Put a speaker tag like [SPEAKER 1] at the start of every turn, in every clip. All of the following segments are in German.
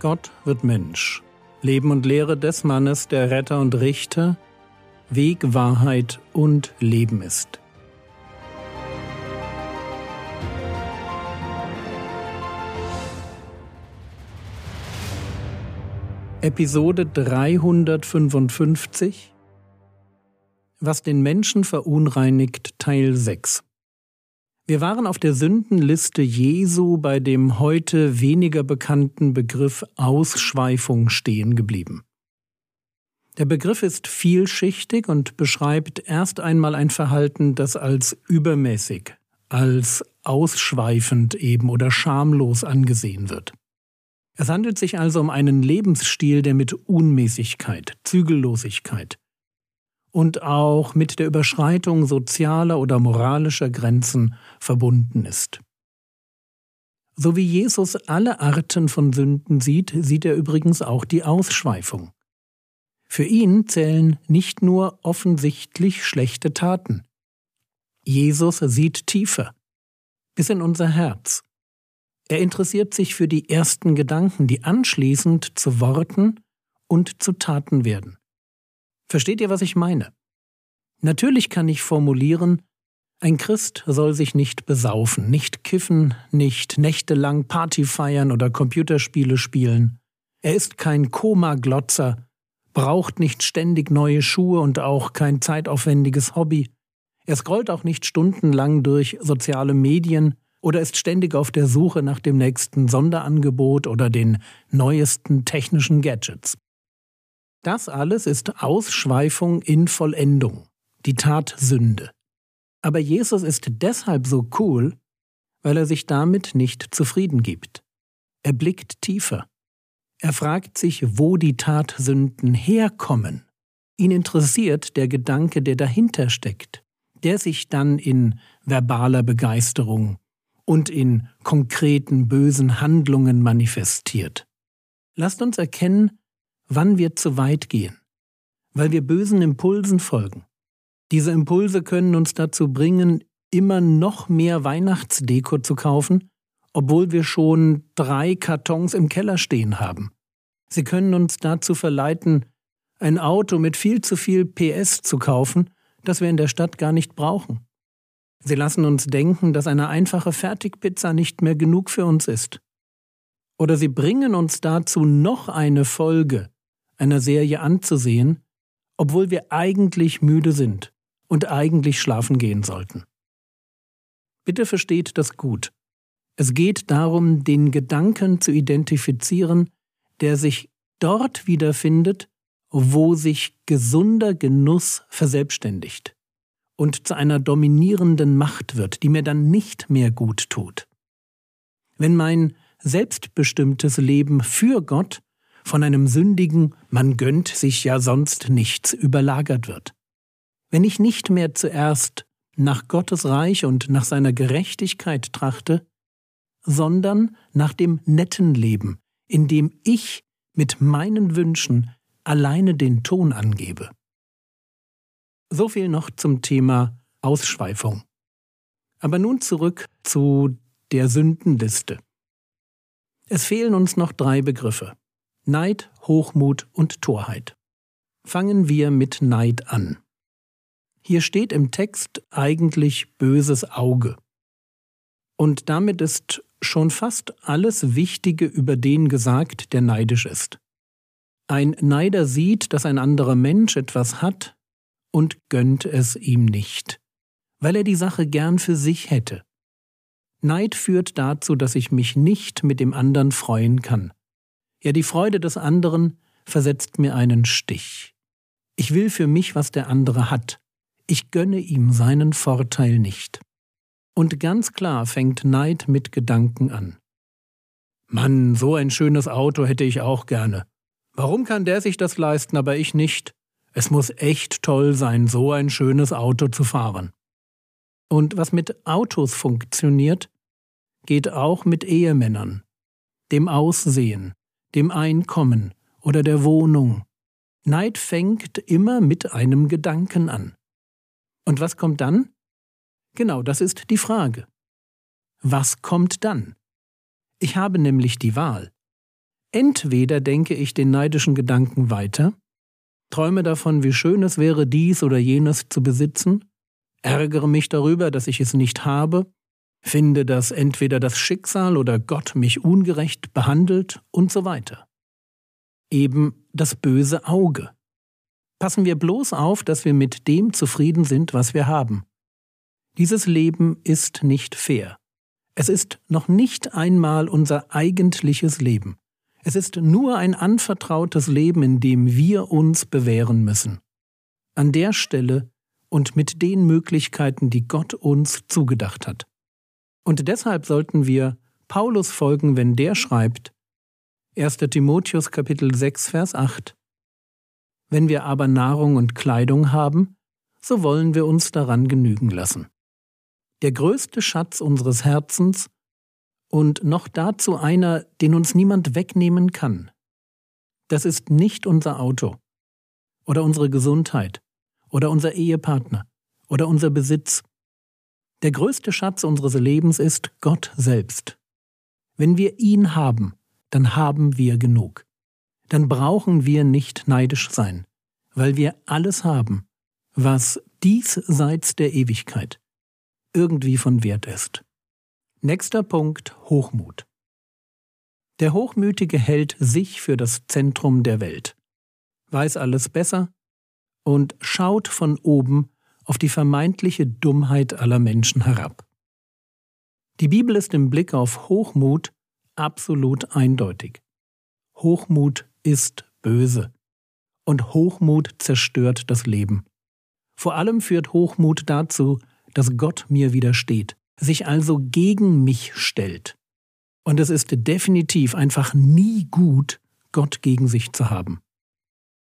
[SPEAKER 1] Gott wird Mensch. Leben und Lehre des Mannes, der Retter und Richter, Weg, Wahrheit und Leben ist. Episode 355 Was den Menschen verunreinigt Teil 6 wir waren auf der Sündenliste Jesu bei dem heute weniger bekannten Begriff Ausschweifung stehen geblieben. Der Begriff ist vielschichtig und beschreibt erst einmal ein Verhalten, das als übermäßig, als ausschweifend eben oder schamlos angesehen wird. Es handelt sich also um einen Lebensstil, der mit Unmäßigkeit, Zügellosigkeit, und auch mit der Überschreitung sozialer oder moralischer Grenzen verbunden ist. So wie Jesus alle Arten von Sünden sieht, sieht er übrigens auch die Ausschweifung. Für ihn zählen nicht nur offensichtlich schlechte Taten. Jesus sieht tiefer, bis in unser Herz. Er interessiert sich für die ersten Gedanken, die anschließend zu Worten und zu Taten werden. Versteht ihr, was ich meine? Natürlich kann ich formulieren, ein Christ soll sich nicht besaufen, nicht kiffen, nicht nächtelang Party feiern oder Computerspiele spielen. Er ist kein Koma-Glotzer, braucht nicht ständig neue Schuhe und auch kein zeitaufwendiges Hobby. Er scrollt auch nicht stundenlang durch soziale Medien oder ist ständig auf der Suche nach dem nächsten Sonderangebot oder den neuesten technischen Gadgets. Das alles ist Ausschweifung in Vollendung, die Tat Sünde. Aber Jesus ist deshalb so cool, weil er sich damit nicht zufrieden gibt. Er blickt tiefer. Er fragt sich, wo die Tatsünden herkommen. Ihn interessiert der Gedanke, der dahinter steckt, der sich dann in verbaler Begeisterung und in konkreten bösen Handlungen manifestiert. Lasst uns erkennen, wann wir zu weit gehen, weil wir bösen Impulsen folgen. Diese Impulse können uns dazu bringen, immer noch mehr Weihnachtsdeko zu kaufen, obwohl wir schon drei Kartons im Keller stehen haben. Sie können uns dazu verleiten, ein Auto mit viel zu viel PS zu kaufen, das wir in der Stadt gar nicht brauchen. Sie lassen uns denken, dass eine einfache Fertigpizza nicht mehr genug für uns ist. Oder sie bringen uns dazu, noch eine Folge einer Serie anzusehen, obwohl wir eigentlich müde sind und eigentlich schlafen gehen sollten. Bitte versteht das gut. Es geht darum, den Gedanken zu identifizieren, der sich dort wiederfindet, wo sich gesunder Genuss verselbstständigt und zu einer dominierenden Macht wird, die mir dann nicht mehr gut tut. Wenn mein selbstbestimmtes Leben für Gott von einem sündigen Man gönnt sich ja sonst nichts überlagert wird. Wenn ich nicht mehr zuerst nach Gottes Reich und nach seiner Gerechtigkeit trachte, sondern nach dem netten Leben, in dem ich mit meinen Wünschen alleine den Ton angebe. So viel noch zum Thema Ausschweifung. Aber nun zurück zu der Sündenliste. Es fehlen uns noch drei Begriffe. Neid, Hochmut und Torheit. Fangen wir mit Neid an. Hier steht im Text eigentlich böses Auge. Und damit ist schon fast alles Wichtige über den gesagt, der neidisch ist. Ein Neider sieht, dass ein anderer Mensch etwas hat und gönnt es ihm nicht, weil er die Sache gern für sich hätte. Neid führt dazu, dass ich mich nicht mit dem anderen freuen kann. Ja, die Freude des anderen versetzt mir einen Stich. Ich will für mich, was der andere hat. Ich gönne ihm seinen Vorteil nicht. Und ganz klar fängt Neid mit Gedanken an. Mann, so ein schönes Auto hätte ich auch gerne. Warum kann der sich das leisten, aber ich nicht? Es muss echt toll sein, so ein schönes Auto zu fahren. Und was mit Autos funktioniert, geht auch mit Ehemännern, dem Aussehen, dem Einkommen oder der Wohnung. Neid fängt immer mit einem Gedanken an. Und was kommt dann? Genau, das ist die Frage. Was kommt dann? Ich habe nämlich die Wahl. Entweder denke ich den neidischen Gedanken weiter, träume davon, wie schön es wäre, dies oder jenes zu besitzen, ärgere mich darüber, dass ich es nicht habe, finde, dass entweder das Schicksal oder Gott mich ungerecht behandelt und so weiter. Eben das böse Auge. Passen wir bloß auf, dass wir mit dem zufrieden sind, was wir haben. Dieses Leben ist nicht fair. Es ist noch nicht einmal unser eigentliches Leben. Es ist nur ein anvertrautes Leben, in dem wir uns bewähren müssen. An der Stelle und mit den Möglichkeiten, die Gott uns zugedacht hat. Und deshalb sollten wir Paulus folgen, wenn der schreibt, 1. Timotheus Kapitel 6, Vers 8, Wenn wir aber Nahrung und Kleidung haben, so wollen wir uns daran genügen lassen. Der größte Schatz unseres Herzens und noch dazu einer, den uns niemand wegnehmen kann. Das ist nicht unser Auto oder unsere Gesundheit oder unser Ehepartner oder unser Besitz der größte Schatz unseres Lebens ist Gott selbst. Wenn wir ihn haben, dann haben wir genug. Dann brauchen wir nicht neidisch sein, weil wir alles haben, was diesseits der Ewigkeit irgendwie von Wert ist. Nächster Punkt Hochmut. Der Hochmütige hält sich für das Zentrum der Welt, weiß alles besser und schaut von oben auf die vermeintliche Dummheit aller Menschen herab. Die Bibel ist im Blick auf Hochmut absolut eindeutig. Hochmut ist böse und Hochmut zerstört das Leben. Vor allem führt Hochmut dazu, dass Gott mir widersteht, sich also gegen mich stellt. Und es ist definitiv einfach nie gut, Gott gegen sich zu haben.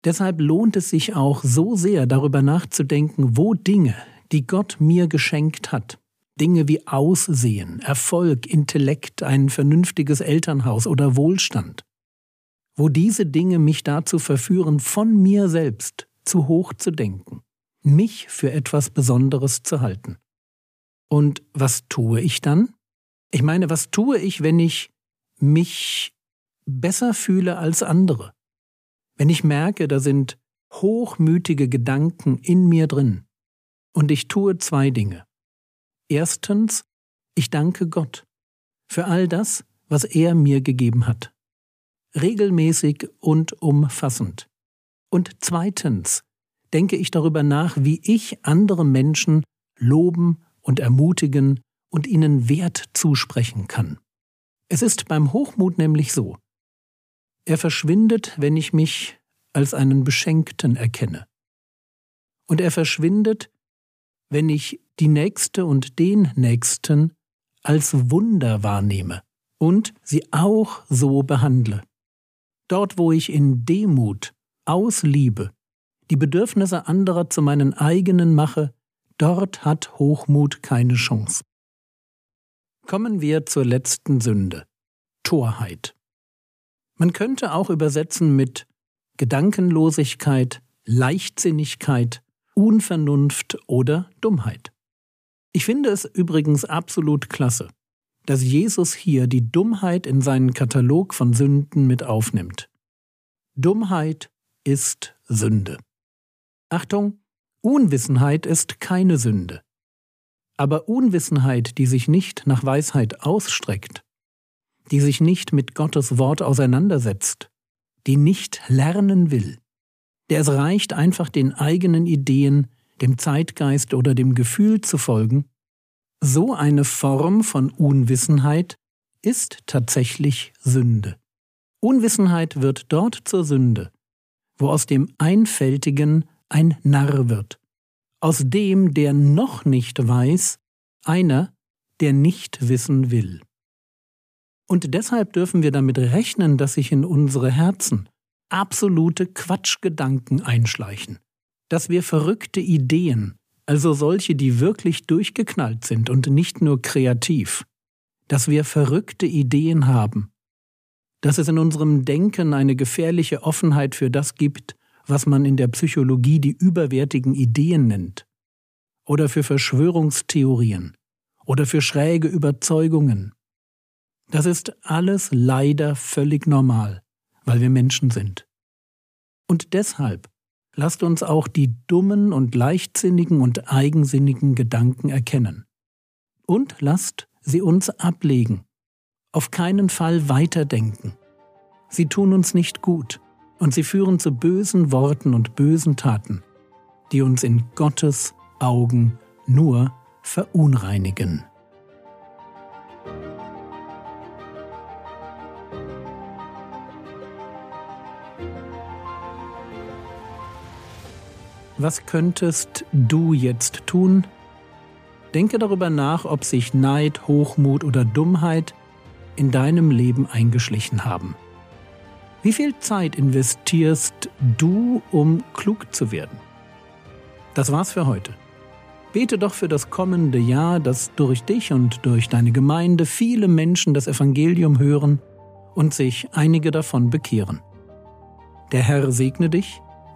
[SPEAKER 1] Deshalb lohnt es sich auch so sehr darüber nachzudenken, wo Dinge, die Gott mir geschenkt hat, Dinge wie Aussehen, Erfolg, Intellekt, ein vernünftiges Elternhaus oder Wohlstand, wo diese Dinge mich dazu verführen, von mir selbst zu hoch zu denken, mich für etwas Besonderes zu halten. Und was tue ich dann? Ich meine, was tue ich, wenn ich mich besser fühle als andere? Wenn ich merke, da sind hochmütige Gedanken in mir drin. Und ich tue zwei Dinge. Erstens, ich danke Gott für all das, was er mir gegeben hat. Regelmäßig und umfassend. Und zweitens, denke ich darüber nach, wie ich andere Menschen loben und ermutigen und ihnen Wert zusprechen kann. Es ist beim Hochmut nämlich so, er verschwindet, wenn ich mich als einen Beschenkten erkenne. Und er verschwindet, wenn ich die Nächste und den Nächsten als Wunder wahrnehme und sie auch so behandle. Dort, wo ich in Demut, aus Liebe, die Bedürfnisse anderer zu meinen eigenen mache, dort hat Hochmut keine Chance. Kommen wir zur letzten Sünde Torheit. Man könnte auch übersetzen mit Gedankenlosigkeit, Leichtsinnigkeit, Unvernunft oder Dummheit. Ich finde es übrigens absolut klasse, dass Jesus hier die Dummheit in seinen Katalog von Sünden mit aufnimmt. Dummheit ist Sünde. Achtung, Unwissenheit ist keine Sünde. Aber Unwissenheit, die sich nicht nach Weisheit ausstreckt, die sich nicht mit Gottes Wort auseinandersetzt, die nicht lernen will, der es reicht einfach den eigenen Ideen, dem Zeitgeist oder dem Gefühl zu folgen, so eine Form von Unwissenheit ist tatsächlich Sünde. Unwissenheit wird dort zur Sünde, wo aus dem Einfältigen ein Narr wird, aus dem, der noch nicht weiß, einer, der nicht wissen will. Und deshalb dürfen wir damit rechnen, dass sich in unsere Herzen absolute Quatschgedanken einschleichen, dass wir verrückte Ideen, also solche, die wirklich durchgeknallt sind und nicht nur kreativ, dass wir verrückte Ideen haben, dass es in unserem Denken eine gefährliche Offenheit für das gibt, was man in der Psychologie die überwertigen Ideen nennt, oder für Verschwörungstheorien, oder für schräge Überzeugungen, das ist alles leider völlig normal. weil wir Menschen sind. Und deshalb lasst uns auch die dummen und leichtsinnigen und eigensinnigen Gedanken erkennen. Und lasst sie uns ablegen, auf keinen Fall weiterdenken. Sie tun uns nicht gut und sie führen zu bösen Worten und bösen Taten, die uns in Gottes Augen nur verunreinigen. Was könntest du jetzt tun? Denke darüber nach, ob sich Neid, Hochmut oder Dummheit in deinem Leben eingeschlichen haben. Wie viel Zeit investierst du, um klug zu werden? Das war's für heute. Bete doch für das kommende Jahr, dass durch dich und durch deine Gemeinde viele Menschen das Evangelium hören und sich einige davon bekehren. Der Herr segne dich